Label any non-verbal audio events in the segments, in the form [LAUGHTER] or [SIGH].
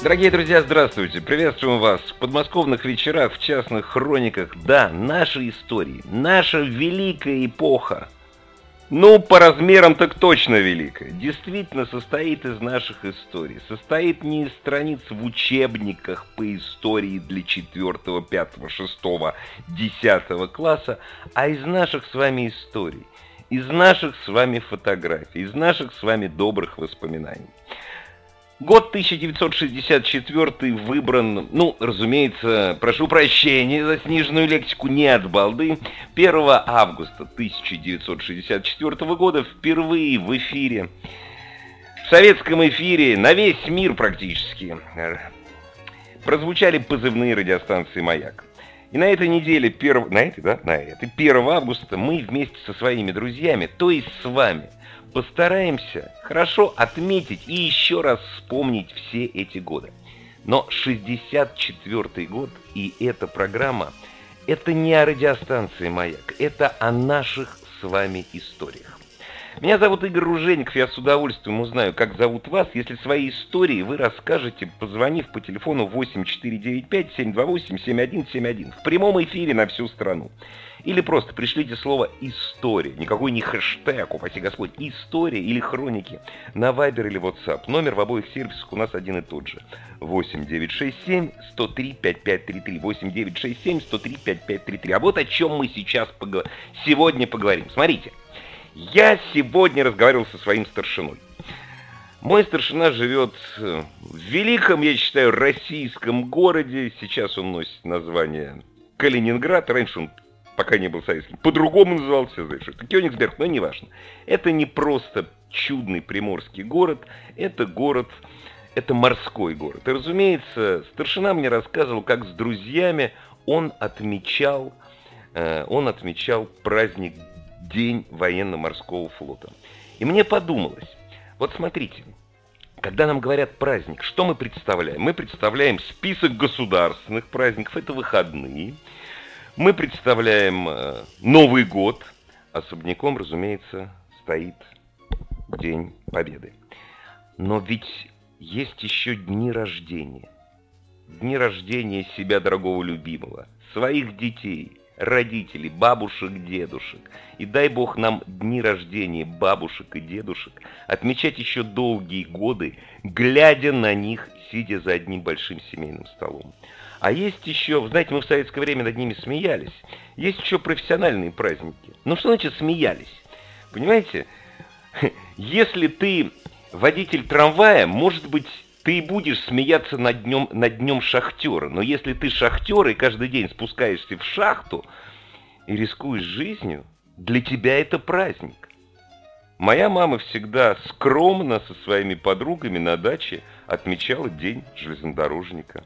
Дорогие друзья, здравствуйте! Приветствуем вас в подмосковных вечерах, в частных хрониках. Да, наши истории, наша великая эпоха. Ну, по размерам так точно великая. Действительно состоит из наших историй. Состоит не из страниц в учебниках по истории для 4, 5, 6, 10 класса, а из наших с вами историй. Из наших с вами фотографий, из наших с вами добрых воспоминаний. Год 1964 выбран, ну, разумеется, прошу прощения за сниженную лексику, не от балды. 1 августа 1964 года впервые в эфире, в советском эфире, на весь мир практически, прозвучали позывные радиостанции «Маяк». И на этой неделе, 1, на этой, да, на этой, 1 августа мы вместе со своими друзьями, то есть с вами – Постараемся хорошо отметить и еще раз вспомнить все эти годы. Но 64 год и эта программа – это не о радиостанции «Маяк», это о наших с вами историях. Меня зовут Игорь Ружеников, я с удовольствием узнаю, как зовут вас, если свои истории вы расскажете, позвонив по телефону 8495-728-7171 в прямом эфире на всю страну. Или просто пришлите слово «история». Никакой не хэштег, упаси Господь. «История» или «хроники» на Viber или WhatsApp. Номер в обоих сервисах у нас один и тот же. 8967 103 5533. 8967 103 5533. А вот о чем мы сейчас погов... сегодня поговорим. Смотрите, я сегодня разговаривал со своим старшиной. Мой старшина живет в великом, я считаю, российском городе. Сейчас он носит название Калининград. Раньше он пока не был советским, по-другому назывался, знаешь, это Кёнигсберг, но неважно. Это не просто чудный приморский город, это город, это морской город. И, разумеется, старшина мне рассказывал, как с друзьями он отмечал, э, он отмечал праздник День военно-морского флота. И мне подумалось, вот смотрите, когда нам говорят праздник, что мы представляем? Мы представляем список государственных праздников, это выходные, мы представляем э, Новый год. Особняком, разумеется, стоит День Победы. Но ведь есть еще дни рождения. Дни рождения себя дорогого любимого, своих детей, родителей, бабушек, дедушек. И дай бог нам дни рождения бабушек и дедушек отмечать еще долгие годы, глядя на них, сидя за одним большим семейным столом. А есть еще, знаете, мы в советское время над ними смеялись. Есть еще профессиональные праздники. Ну что значит смеялись? Понимаете? [LAUGHS] Если ты водитель трамвая, может быть, ты и будешь смеяться над днем, над днем шахтера. Но если ты шахтер и каждый день спускаешься в шахту и рискуешь жизнью, для тебя это праздник. Моя мама всегда скромно со своими подругами на даче отмечала День железнодорожника.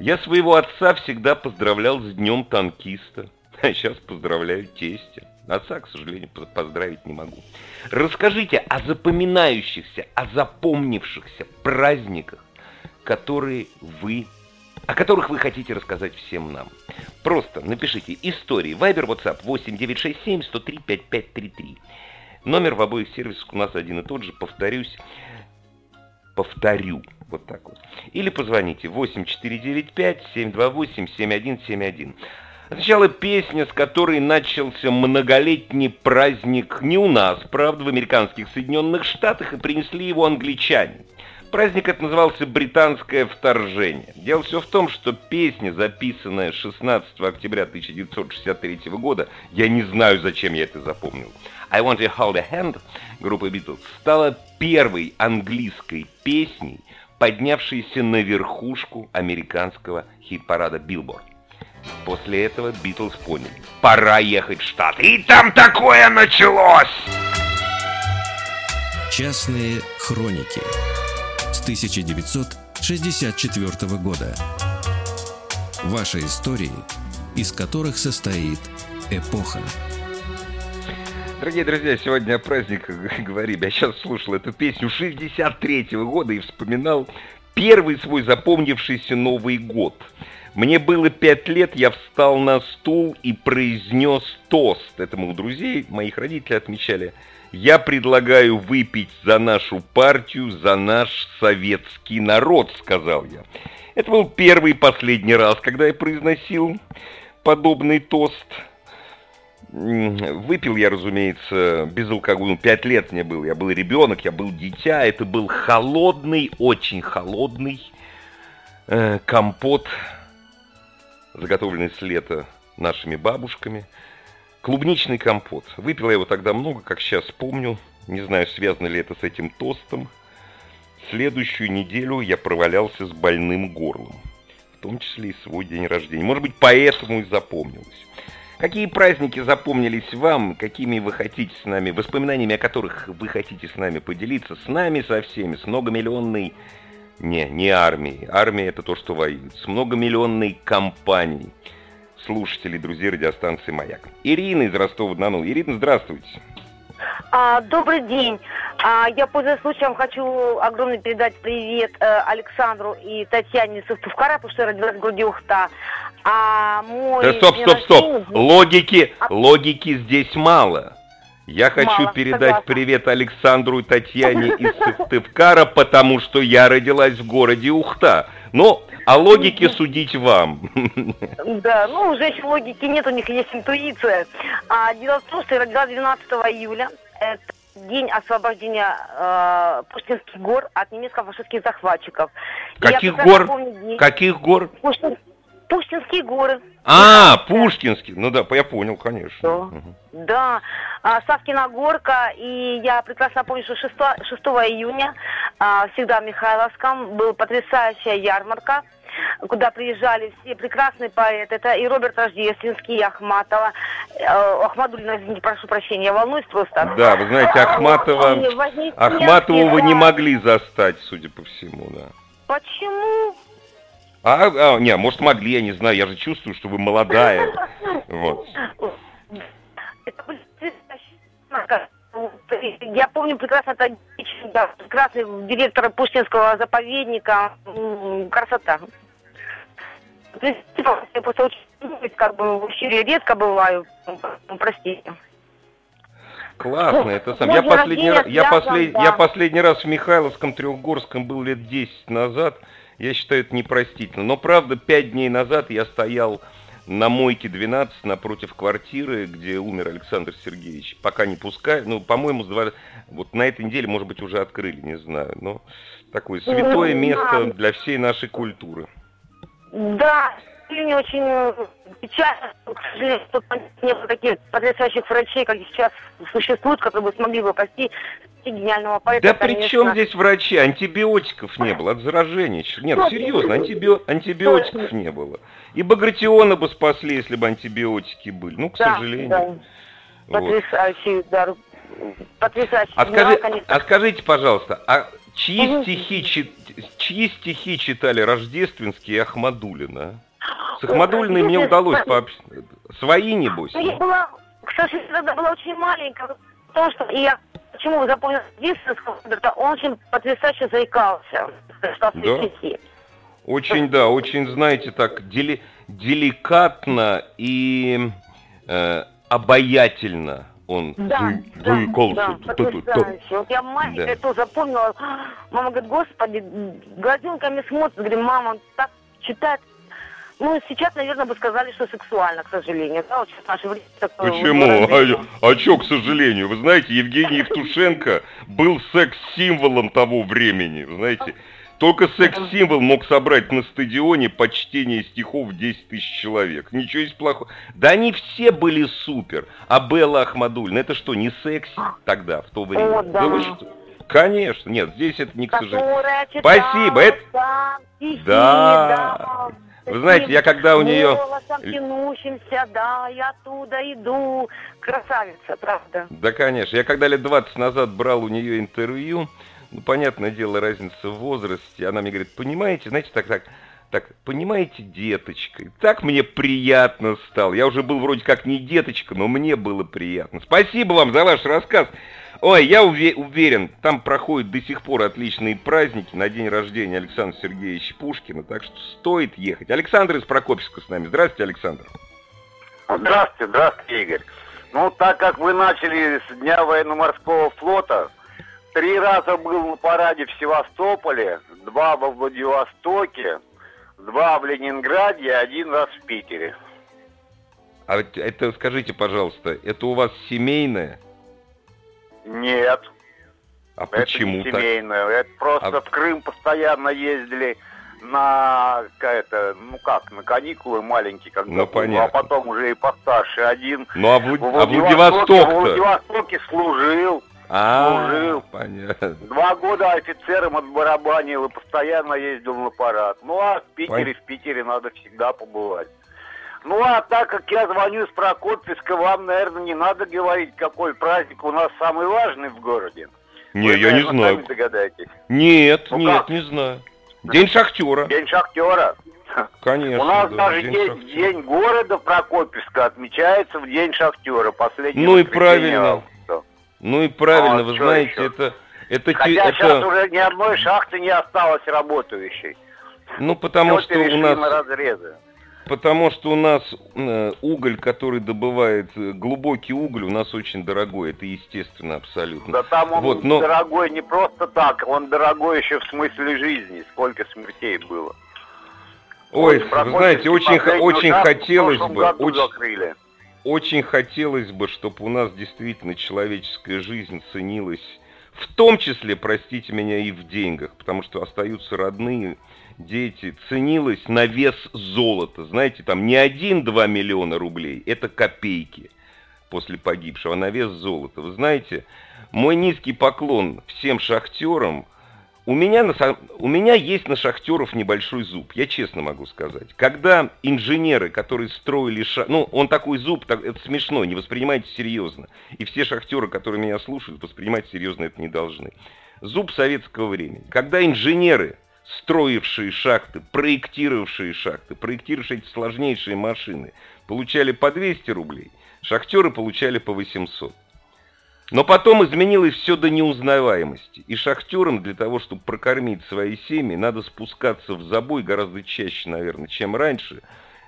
Я своего отца всегда поздравлял с днем танкиста, [LAUGHS] а сейчас поздравляю тестя. Отца, к сожалению, поздравить не могу. Расскажите о запоминающихся, о запомнившихся праздниках, которые вы, о которых вы хотите рассказать всем нам. Просто напишите истории. Вайбер, WhatsApp 8967 103 5533. Номер в обоих сервисах у нас один и тот же. Повторюсь, повторю. Вот так вот. Или позвоните 8495-728-7171. Сначала песня, с которой начался многолетний праздник не у нас, правда, в американских Соединенных Штатах, и принесли его англичане. Праздник этот назывался «Британское вторжение». Дело все в том, что песня, записанная 16 октября 1963 года, я не знаю, зачем я это запомнил, «I Want to Hold a Hand» группы Beatles стала первой английской песней, поднявшейся на верхушку американского хит-парада Billboard. После этого Битлз поняли, пора ехать в Штаты. И там такое началось! Частные хроники с 1964 1964 года. Ваши истории, из которых состоит эпоха. Дорогие друзья, сегодня праздник [LAUGHS] говорим. Я сейчас слушал эту песню 63 -го года и вспоминал первый свой запомнившийся Новый год. Мне было пять лет, я встал на стул и произнес тост. Это мы у друзей, моих родителей отмечали. Я предлагаю выпить за нашу партию, за наш советский народ, сказал я. Это был первый и последний раз, когда я произносил подобный тост. Выпил я, разумеется, без алкоголя. Ну, пять лет мне было. Я был ребенок, я был дитя. Это был холодный, очень холодный э, компот, заготовленный с лета нашими бабушками. Клубничный компот. Выпил я его тогда много, как сейчас помню. Не знаю, связано ли это с этим тостом. Следующую неделю я провалялся с больным горлом. В том числе и свой день рождения. Может быть, поэтому и запомнилось. Какие праздники запомнились вам, какими вы хотите с нами, воспоминаниями о которых вы хотите с нами поделиться, с нами со всеми, с многомиллионной, не, не армией, армия это то, что воюет, с многомиллионной компанией слушателей, друзей радиостанции «Маяк». Ирина из Ростова-на-Дону. Ирина, здравствуйте. А, добрый день. А, я, пользуясь случаем, хочу огромный передать привет э, Александру и Татьяне Сыктывкара, потому что я родилась в городе Ухта. А мой да стоп, стоп, стоп. Логики, а... логики здесь мало. Я хочу мало, передать согласна. привет Александру и Татьяне из Сыктывкара, потому что я родилась в городе Ухта. Но о логике судить вам. Да, ну, у женщин логики нет, у них есть интуиция. А, дело в том, что я родилась 12 июля. Это день освобождения э, Пушкинских гор от немецко-фашистских захватчиков. Каких гор? Каких гор? Пушкин... Пушкинские горы. А, Пушкинский. Ну да, я понял, конечно. Да, угу. да. А, Савкина горка. И я прекрасно помню, что 6, 6 июня а, всегда в Михайловском была потрясающая ярмарка куда приезжали все прекрасные поэты. Это и Роберт Рождественский, и Ахматова. Э, Ахмадулина, извините, прошу прощения, я волнуюсь просто. Да, вы знаете, Ахматова, Ахматову вы не могли застать, судя по всему, да. Почему? А, а, не, может могли, я не знаю, я же чувствую, что вы молодая. Вот. Я помню прекрасно это да, прекрасный директор Пушкинского заповедника. Красота. Типа, я просто очень, как бы, в эфире редко бываю. Простите. Классно, это сам. Я последний, раз, я, послед, я последний раз в Михайловском Трехгорском был лет 10 назад. Я считаю, это непростительно. Но, правда, пять дней назад я стоял на мойке 12 напротив квартиры, где умер Александр Сергеевич. Пока не пускают. Ну, по-моему, вот на этой неделе, может быть, уже открыли, не знаю. Но такое святое место для всей нашей культуры. Да, очень печально, к сожалению, что не было таких потрясающих врачей, как сейчас существуют, которые бы смогли бы спасти гениального поэта. Да конечно. при чем здесь врачи? Антибиотиков не было от заражения. Нет, Что серьезно, антиби... антибиотиков не было. И Багратиона бы спасли, если бы антибиотики были. Ну, к да, сожалению. Да. Вот. Потрясающий удар. Потрясающий. А, скажи, а скажите, пожалуйста, а чьи, угу. стихи, чьи стихи читали Рождественский и Ахмадулина? С Ахмадулиной мне удалось пообщаться. Свои, небось? Я была, к сожалению, тогда была очень маленькая, потому что я почему запомнил единственного, он очень потрясающе заикался. Да? Очень, да, очень, знаете, так дели, деликатно и э, обаятельно он да, да, заикался. Да, потрясающе. Вот я маленькая да. то запомнила. Мама говорит, господи, глазенками смотрит, говорит, мама, он так читает ну, сейчас, наверное, бы сказали, что сексуально, к сожалению. Да, вот сейчас наше время такое Почему? А, а что, к сожалению? Вы знаете, Евгений Евтушенко был секс-символом того времени. Вы знаете, только секс-символ мог собрать на стадионе почтение стихов 10 тысяч человек. Ничего есть плохого. Да они все были супер. А Белла Ахмадульна, это что, не секси тогда, в то время? О, да. да вы что? Конечно, нет, здесь это не к сожалению. Спасибо, это... Да. Вы знаете, я когда у нее... тянущимся, да, я оттуда иду. Красавица, правда. Да, конечно. Я когда лет 20 назад брал у нее интервью, Ну, понятное дело, разница в возрасте. Она мне говорит, понимаете, знаете, так, так, так, понимаете, деточкой, так мне приятно стало. Я уже был вроде как не деточка, но мне было приятно. Спасибо вам за ваш рассказ. Ой, я уверен, там проходят до сих пор отличные праздники на день рождения Александра Сергеевича Пушкина, так что стоит ехать. Александр из Прокопьевска с нами. Здравствуйте, Александр. Здравствуйте, здравствуйте, Игорь. Ну, так как вы начали с Дня военно-морского флота, три раза был на параде в Севастополе, два во Владивостоке, два в Ленинграде и один раз в Питере. А это, скажите, пожалуйста, это у вас семейное? Нет. А почему это не семейное. Это просто а... в Крым постоянно ездили на это, ну как, на каникулы маленькие, когда ну, понятно. а потом уже и постарше один. Ну а, Влад... а Владивосток-то? В Владивостоке служил. А, служил. понятно. Два года офицером отбарабанил и постоянно ездил на парад. Ну а в Питере, Пон... в Питере надо всегда побывать. Ну, а так как я звоню с Прокопьевска, вам, наверное, не надо говорить, какой праздник у нас самый важный в городе. Не, Вы, я наверное, не знаю. Сами догадаетесь. Нет, ну, нет, как? не знаю. День шахтера. День шахтера. Конечно. У нас да, даже день, день, день города Прокопьевска отмечается в день шахтера. Последний ну и правильно. Ну и правильно, а, вы знаете, еще? это... Это, Хотя это... сейчас уже ни одной шахты не осталось работающей. Ну, потому Все что у нас... на разрезы. Потому что у нас э, уголь, который добывает, э, глубокий уголь у нас очень дорогой, это естественно абсолютно. Да там он вот, но... дорогой не просто так, он дорогой еще в смысле жизни, сколько смертей было. Ой, вы знаете, очень, очень хотелось бы, очень, очень хотелось бы, чтобы у нас действительно человеческая жизнь ценилась, в том числе, простите меня, и в деньгах, потому что остаются родные, дети, ценилось на вес золота. Знаете, там не один-два миллиона рублей, это копейки после погибшего, а на вес золота. Вы знаете, мой низкий поклон всем шахтерам. У меня, на, у меня есть на шахтеров небольшой зуб, я честно могу сказать. Когда инженеры, которые строили шахты, ну, он такой зуб, так, это смешно, не воспринимайте серьезно. И все шахтеры, которые меня слушают, воспринимать серьезно это не должны. Зуб советского времени. Когда инженеры строившие шахты, проектировавшие шахты, проектировавшие эти сложнейшие машины, получали по 200 рублей, шахтеры получали по 800. Но потом изменилось все до неузнаваемости. И шахтерам для того, чтобы прокормить свои семьи, надо спускаться в забой гораздо чаще, наверное, чем раньше,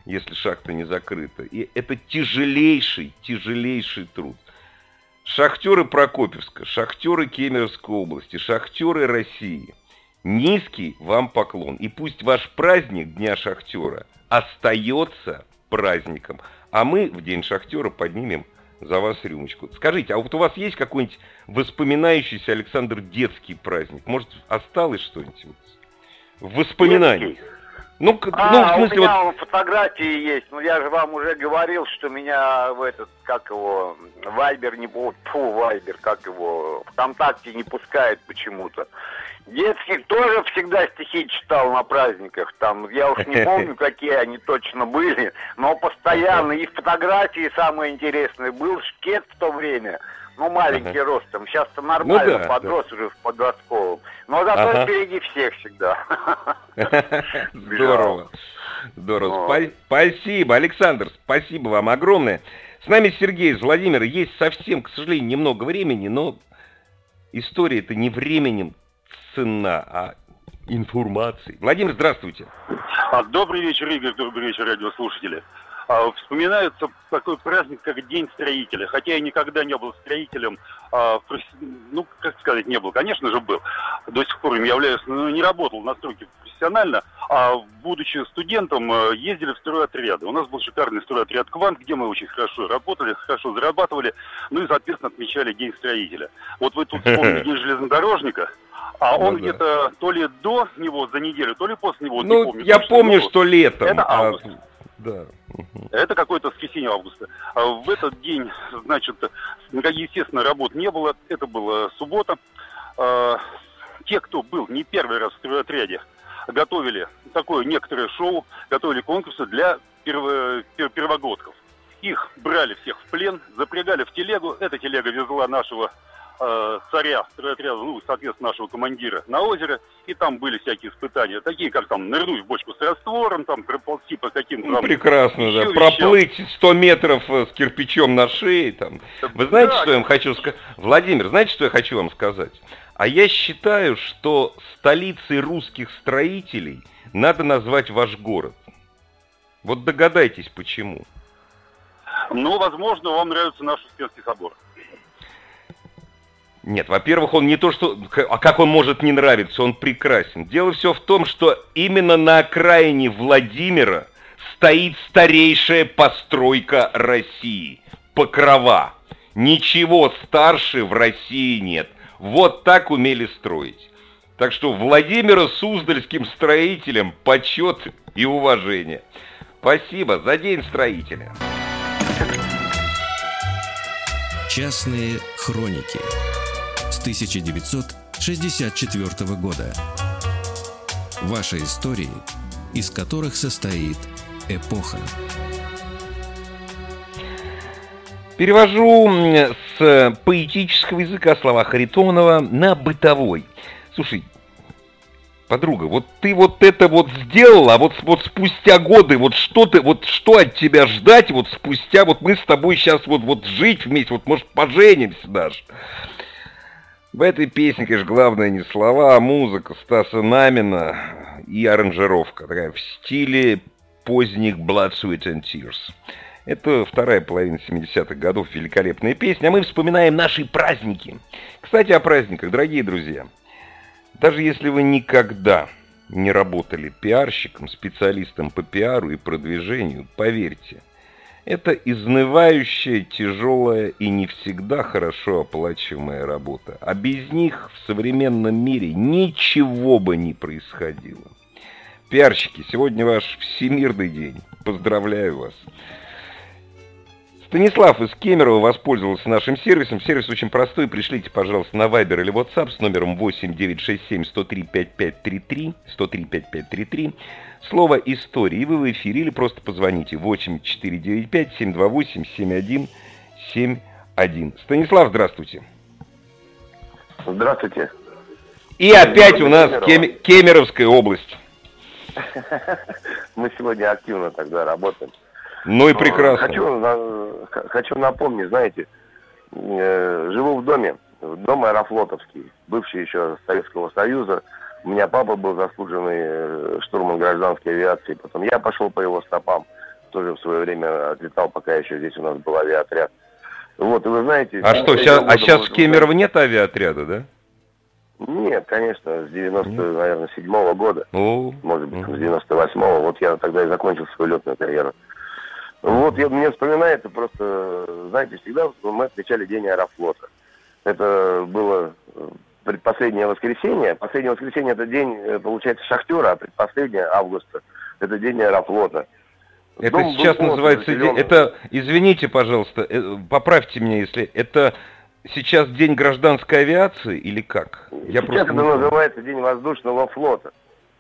если шахта не закрыта. И это тяжелейший, тяжелейший труд. Шахтеры Прокопьевска, шахтеры Кемеровской области, шахтеры России – Низкий вам поклон. И пусть ваш праздник Дня Шахтера остается праздником, а мы в День Шахтера поднимем за вас рюмочку. Скажите, а вот у вас есть какой-нибудь воспоминающийся, Александр, детский праздник? Может, осталось что-нибудь в воспоминаниях? Ну, а, ну, в смысле, у меня вот... фотографии есть. Ну, я же вам уже говорил, что меня в этот, как его, Вайбер не... Фу, Вайбер, как его, ВКонтакте не пускает почему-то. Детский тоже всегда стихи читал на праздниках. Там, я уж не помню, [LAUGHS] какие они точно были, но постоянно. И фотографии самые интересные. Был шкет в то время. Ну, маленький ага. ростом. Сейчас-то нормально, ну, да, подрос да. уже в подростковом. Но зато ага. впереди всех всегда. [LAUGHS] Здорово. Здорово. Спасибо, Александр, спасибо вам огромное. С нами Сергей из Владимира. Есть совсем, к сожалению, немного времени, но история это не временем ценна, а информацией. Владимир, здравствуйте. А, добрый вечер, Игорь, добрый вечер, радиослушатели. А, вспоминается такой праздник, как День строителя. Хотя я никогда не был строителем, а, ну, как сказать, не был. Конечно же, был. До сих пор им являюсь, но не работал на стройке профессионально. А будучи студентом, э, ездили в стройотряды. У нас был шикарный стройотряд «Квант», где мы очень хорошо работали, хорошо зарабатывали, ну и, соответственно, отмечали День строителя. Вот вы тут вспомнили [LAUGHS] День железнодорожника – а он ну, где-то то ли до него за неделю, то ли после него. Ну, помню, я помню, что летом. Это а, август. А, да. Это какое-то воскресенье августа. А в этот день, значит, естественно, работ не было. Это была суббота. А, те, кто был не первый раз в стройотряде, готовили такое некоторое шоу, готовили конкурсы для перво, первогодков. Их брали всех в плен, запрягали в телегу. Эта телега везла нашего э, царя стройотряда, ну, соответственно, нашего командира на озере, и там были всякие испытания, такие как там нырнуть в бочку с раствором, там проползти по каким-то... Ну, прекрасно, да, проплыть 100 метров э, с кирпичом на шее, там. Вы знаете, да, что я вам хочу сказать? Владимир, знаете, что я хочу вам сказать? А я считаю, что столицей русских строителей надо назвать ваш город. Вот догадайтесь, почему. Ну, возможно, вам нравится наш Успенский собор. Нет, во-первых, он не то что... А как он может не нравиться? Он прекрасен. Дело все в том, что именно на окраине Владимира стоит старейшая постройка России. Покрова. Ничего старше в России нет. Вот так умели строить. Так что Владимира Суздальским строителям почет и уважение. Спасибо за День строителя. Частные хроники 1964 года. Ваши истории, из которых состоит эпоха. Перевожу с поэтического языка слова Харитонова на бытовой. Слушай, подруга, вот ты вот это вот сделала, а вот, вот спустя годы, вот что ты, вот что от тебя ждать, вот спустя, вот мы с тобой сейчас вот, вот жить вместе, вот может поженимся даже. В этой песне, конечно, главное не слова, а музыка Стаса Намина и аранжировка, такая в стиле поздних Blood, Sweat and Tears. Это вторая половина 70-х годов, великолепная песня, а мы вспоминаем наши праздники. Кстати, о праздниках, дорогие друзья. Даже если вы никогда не работали пиарщиком, специалистом по пиару и продвижению, поверьте, это изнывающая, тяжелая и не всегда хорошо оплачиваемая работа. А без них в современном мире ничего бы не происходило. Пиарщики, сегодня ваш всемирный день. Поздравляю вас. Станислав из Кемерово воспользовался нашим сервисом. Сервис очень простой. Пришлите, пожалуйста, на Viber или WhatsApp с номером 8967 103 5533 103 5533 слово «история», и вы в эфире, или просто позвоните 8495 728 7171. Станислав, здравствуйте. Здравствуйте. И опять у нас Кем... Кемеровская область. [LAUGHS] Мы сегодня активно тогда работаем. Ну и прекрасно. Хочу, хочу напомнить, знаете, э, живу в доме, дом Аэрофлотовский, бывший еще Советского Союза. У меня папа был заслуженный э, штурман гражданской авиации, потом я пошел по его стопам, тоже в свое время отлетал, пока еще здесь у нас был авиаотряд. Вот, и вы знаете... А что, сейчас, а сейчас в Кемерово нет авиаотряда, да? Нет, конечно, с 90, нет. наверное, седьмого года. О, может быть, с 98-го. Вот я тогда и закончил свою летную карьеру. Вот, я, мне вспоминается просто, знаете, всегда мы отмечали День Аэрофлота. Это было э, предпоследнее воскресенье. Последнее воскресенье это день, э, получается, шахтера, а предпоследнее августа это день Аэрофлота. Это Дом сейчас называется день... Это, извините, пожалуйста, э, поправьте меня, если это сейчас день гражданской авиации или как? Я сейчас просто это называется День воздушного флота.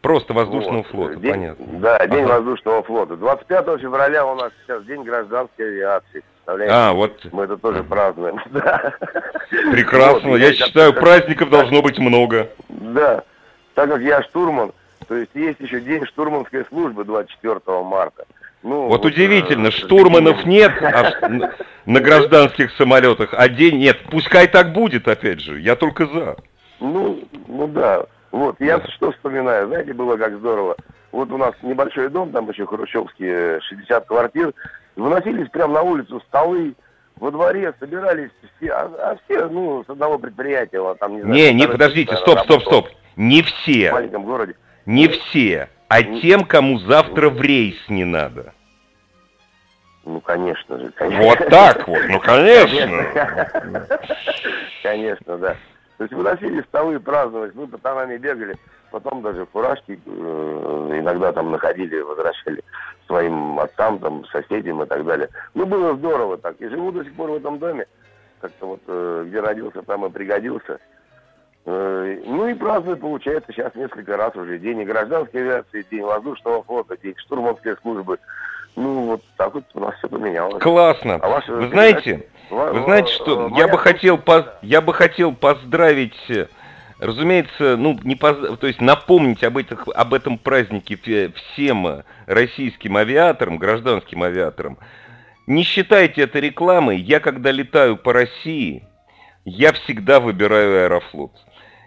Просто воздушного вот. флота, день, понятно. Да, День ага. воздушного флота. 25 февраля у нас сейчас День гражданской авиации. А, вот. Мы это тоже празднуем. [LAUGHS] Прекрасно. Вот, Я считаю, праздников должно быть много. Да. Так как я штурман, то есть есть еще День штурманской службы 24 марта. Ну, вот, вот удивительно, э, штурманов нет а [LAUGHS] на гражданских самолетах, а день нет. Пускай так будет, опять же. Я только за. Ну, ну да. Вот, я что вспоминаю, знаете, было как здорово. Вот у нас небольшой дом, там еще хрущевские 60 квартир, выносились прямо на улицу столы, во дворе собирались все, а, а все, ну, с одного предприятия, там, не знаю... Не, не, подождите, стоп, стоп, стоп, не все. В маленьком городе. Не все, а тем, кому завтра в рейс не надо. Ну, конечно же, конечно. Вот так вот, ну, конечно. Конечно, да. То есть выносили столы, праздновать, мы пацанами бегали, потом даже фуражки э, иногда там находили, возвращали своим отцам, там, соседям и так далее. Ну, было здорово так. И живу до сих пор в этом доме, как-то вот, э, где родился, там и пригодился. Э, ну и праздную, получается, сейчас несколько раз уже. День гражданской авиации, День воздушного флота, День штурманской службы. Ну, вот так вот у нас все поменялось. Классно. А ваши, вы знаете, вы знаете, что я бы хотел, я бы хотел поздравить Разумеется, ну, не поз... то есть напомнить об, этих, об этом празднике всем российским авиаторам, гражданским авиаторам. Не считайте это рекламой. Я, когда летаю по России, я всегда выбираю Аэрофлот.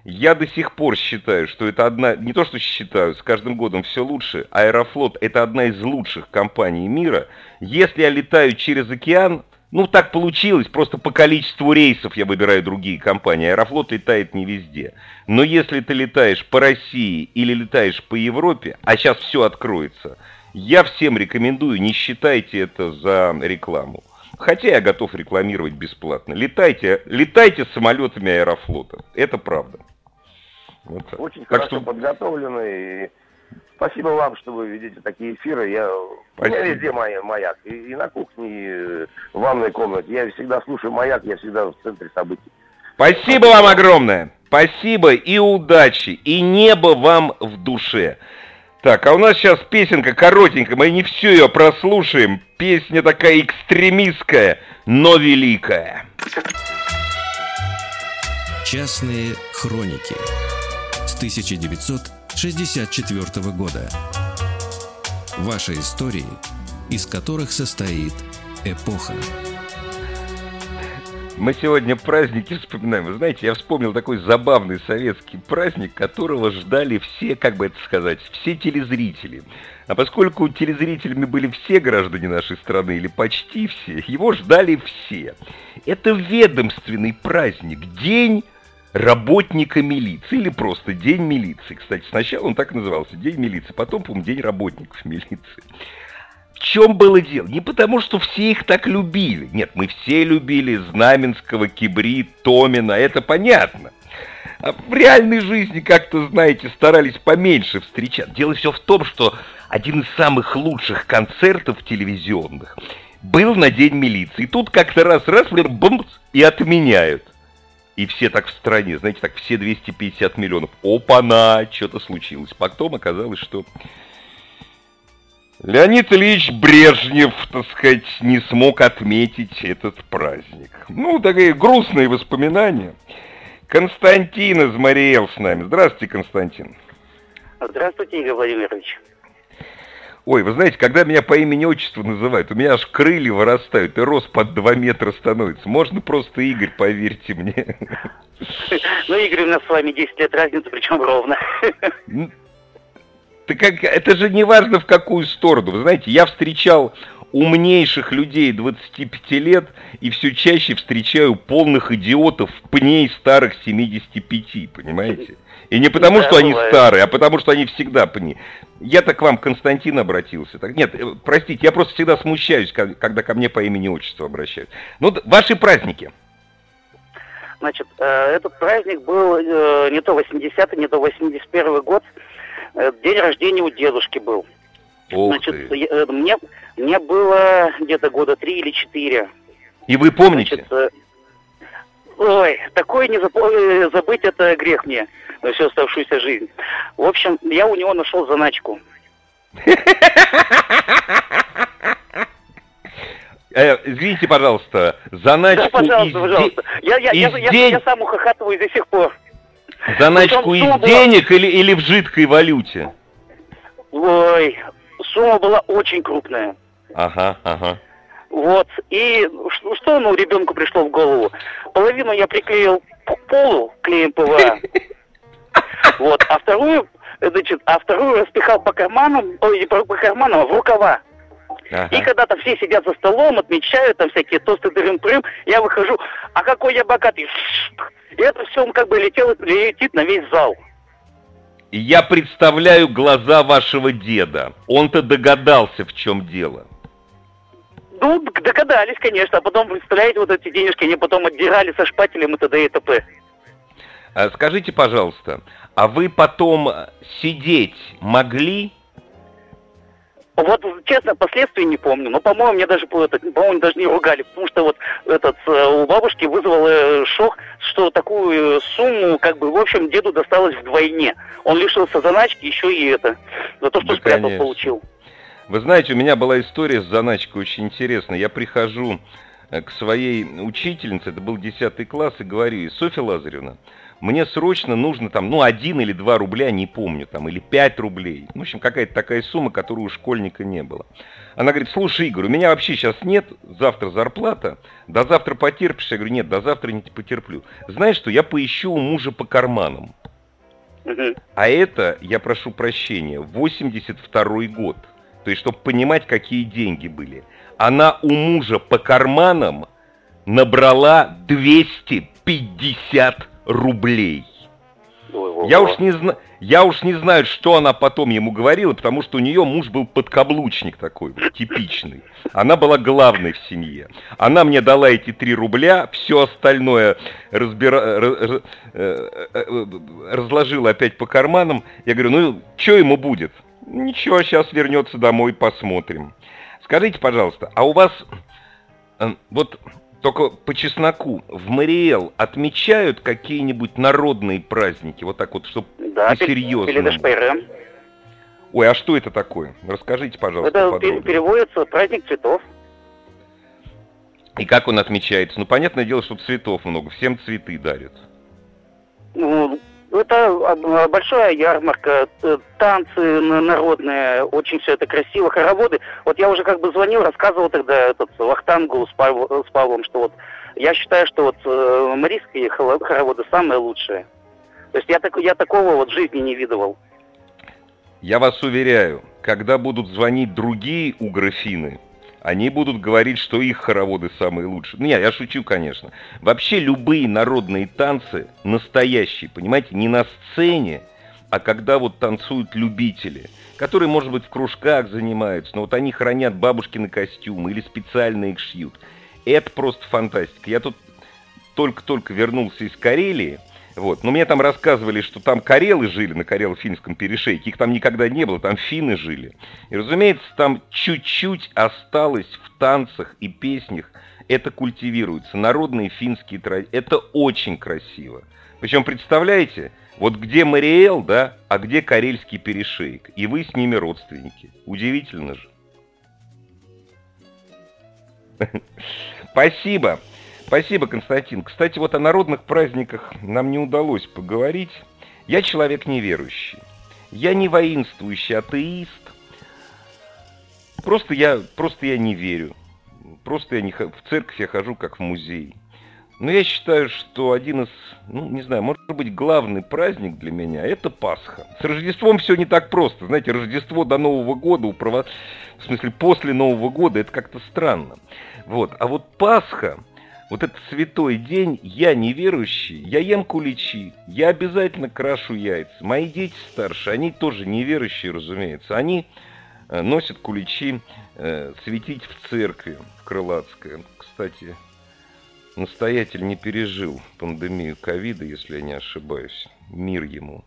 Я до сих пор считаю, что это одна, не то что считаю, с каждым годом все лучше, Аэрофлот это одна из лучших компаний мира. Если я летаю через океан, ну, так получилось, просто по количеству рейсов я выбираю другие компании. Аэрофлот летает не везде. Но если ты летаешь по России или летаешь по Европе, а сейчас все откроется, я всем рекомендую, не считайте это за рекламу. Хотя я готов рекламировать бесплатно. Летайте, летайте самолетами Аэрофлота. Это правда. Вот Очень так хорошо что... подготовлено и Спасибо вам, что вы ведете такие эфиры. Я, у меня везде моя, маяк. И, и на кухне, и в ванной комнате. Я всегда слушаю маяк, я всегда в центре событий. Спасибо вам огромное. Спасибо и удачи, и небо вам в душе. Так, а у нас сейчас песенка коротенькая, мы не все ее прослушаем. Песня такая экстремистская, но великая. Частные хроники с 1900 1964 года. Ваши истории, из которых состоит эпоха. Мы сегодня праздники вспоминаем. Вы знаете, я вспомнил такой забавный советский праздник, которого ждали все, как бы это сказать, все телезрители. А поскольку телезрителями были все граждане нашей страны, или почти все, его ждали все. Это ведомственный праздник, день работника милиции, или просто День милиции. Кстати, сначала он так назывался, День милиции, потом, по-моему, День работников милиции. В чем было дело? Не потому, что все их так любили. Нет, мы все любили Знаменского, Кибри, Томина, это понятно. А в реальной жизни, как-то, знаете, старались поменьше встречать. Дело все в том, что один из самых лучших концертов телевизионных был на День милиции. И тут как-то раз-раз, бумс, и отменяют. И все так в стране, знаете, так все 250 миллионов. Опа-на, что-то случилось. Потом оказалось, что Леонид Ильич Брежнев, так сказать, не смог отметить этот праздник. Ну, такие грустные воспоминания. Константин из Мариэл с нами. Здравствуйте, Константин. Здравствуйте, Игорь Владимирович. Ой, вы знаете, когда меня по имени-отчеству называют, у меня аж крылья вырастают, и рост под 2 метра становится. Можно просто Игорь, поверьте мне. Ну, Игорь, у нас с вами 10 лет разницы, причем ровно. Так как, это же не важно в какую сторону. Вы знаете, я встречал умнейших людей 25 лет и все чаще встречаю полных идиотов пней старых 75, понимаете? И не потому, да, что они старые, а потому, что они всегда пни. Я-то к вам, Константин, обратился. Так, нет, э, простите, я просто всегда смущаюсь, когда ко мне по имени-отчеству обращаются. Ну, ваши праздники. Значит, э, этот праздник был э, не то 80-й, не то 81 год. День рождения у дедушки был. Ух Значит, ты. мне, мне было где-то года три или четыре. И вы помните? Значит, ой, такое не забыть, это грех мне на всю оставшуюся жизнь. В общем, я у него нашел заначку. Э, извините, пожалуйста, заначку да, пожалуйста, из пожалуйста. Я, я, из я, день... я, я сам ухахатываю до сих пор. Заначку из была... денег или, или в жидкой валюте? Ой, сумма была очень крупная. Ага, ага. Вот, и что, что ну, ребенку пришло в голову? Половину я приклеил к полу клеем ПВА, [LAUGHS] Вот, а вторую, значит, а вторую распихал по карманам, ой, по, по карманам, а в рукава. Ага. И когда там все сидят за столом, отмечают там всякие тосты дырым прым, я выхожу, а какой я богатый. И это все как бы летело, летит на весь зал. Я представляю глаза вашего деда. Он-то догадался, в чем дело. Ну, догадались, конечно. А потом, представляете, вот эти денежки они потом отдирали со шпателем и т.д. и т.п. А скажите, пожалуйста, а вы потом сидеть могли? Вот, честно, последствий не помню. Но, по-моему, мне даже, по-моему, даже не ругали, потому что вот этот э, у бабушки вызвал э, шок, что такую сумму, как бы, в общем, деду досталось вдвойне. Он лишился заначки, еще и это, за то, что ну, спрятал, получил. Вы знаете, у меня была история с заначкой очень интересная. Я прихожу э, к своей учительнице, это был 10 класс, и говорю ей, Софья Лазаревна, мне срочно нужно там, ну, один или два рубля, не помню, там, или пять рублей. В общем, какая-то такая сумма, которую у школьника не было. Она говорит, слушай, Игорь, у меня вообще сейчас нет, завтра зарплата, до завтра потерпишь? Я говорю, нет, до завтра не потерплю. Знаешь что, я поищу у мужа по карманам. А это, я прошу прощения, 82 год. То есть, чтобы понимать, какие деньги были. Она у мужа по карманам набрала 250 рублей. Я уж, не зна... я уж не знаю, что она потом ему говорила, потому что у нее муж был подкаблучник такой, типичный. Она была главной в семье. Она мне дала эти три рубля, все остальное разбира... раз... Э, э, разложила опять по карманам. Я говорю, ну, что ему будет? Ничего, сейчас вернется домой, посмотрим. Скажите, пожалуйста, а у вас э, вот только по чесноку, в Мариэл отмечают какие-нибудь народные праздники? Вот так вот, чтобы да, серьезно. Ой, а что это такое? Расскажите, пожалуйста, Это подробнее. переводится праздник цветов. И как он отмечается? Ну, понятное дело, что цветов много, всем цветы дарят. Ну, это большая ярмарка, танцы народные, очень все это красиво, хороводы. Вот я уже как бы звонил, рассказывал тогда этот Вахтангу с, Пав... с Павлом, что вот я считаю, что вот э, марийские хороводы самые лучшие. То есть я, так, я такого вот жизни не видывал. Я вас уверяю, когда будут звонить другие угрофины, они будут говорить, что их хороводы самые лучшие. Ну, нет, я шучу, конечно. Вообще любые народные танцы настоящие, понимаете, не на сцене, а когда вот танцуют любители, которые, может быть, в кружках занимаются, но вот они хранят бабушкины костюмы или специально их шьют. Это просто фантастика. Я тут только-только вернулся из Карелии, вот. Но мне там рассказывали, что там карелы жили на карело-финском перешейке. Их там никогда не было, там финны жили. И, разумеется, там чуть-чуть осталось в танцах и песнях. Это культивируется. Народные финские традиции. Это очень красиво. Причем, представляете, вот где Мариэл, да, а где карельский перешейк. И вы с ними родственники. Удивительно же. [LAUGHS] Спасибо. Спасибо, Константин. Кстати, вот о народных праздниках нам не удалось поговорить. Я человек неверующий. Я не воинствующий атеист. Просто я, просто я не верю. Просто я не, в церковь я хожу как в музей. Но я считаю, что один из, ну, не знаю, может быть, главный праздник для меня – это Пасха. С Рождеством все не так просто. Знаете, Рождество до Нового года, у право... в смысле, после Нового года – это как-то странно. Вот. А вот Пасха – вот этот святой день, я неверующий, я ем куличи, я обязательно крашу яйца. Мои дети старше, они тоже неверующие, разумеется. Они э, носят куличи э, светить в церкви, в Крылатское. Кстати, настоятель не пережил пандемию ковида, если я не ошибаюсь. Мир ему.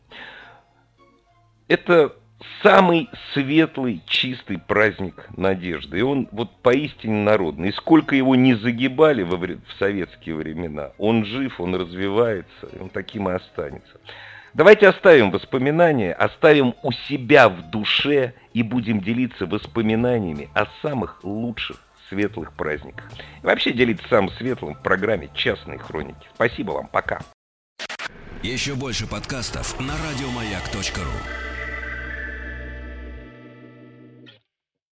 Это самый светлый, чистый праздник надежды. И он вот поистине народный. И сколько его не загибали во, в советские времена, он жив, он развивается, он таким и останется. Давайте оставим воспоминания, оставим у себя в душе и будем делиться воспоминаниями о самых лучших светлых праздниках. И вообще делиться самым светлым в программе «Частные хроники». Спасибо вам, пока. Еще больше подкастов на радиомаяк.ру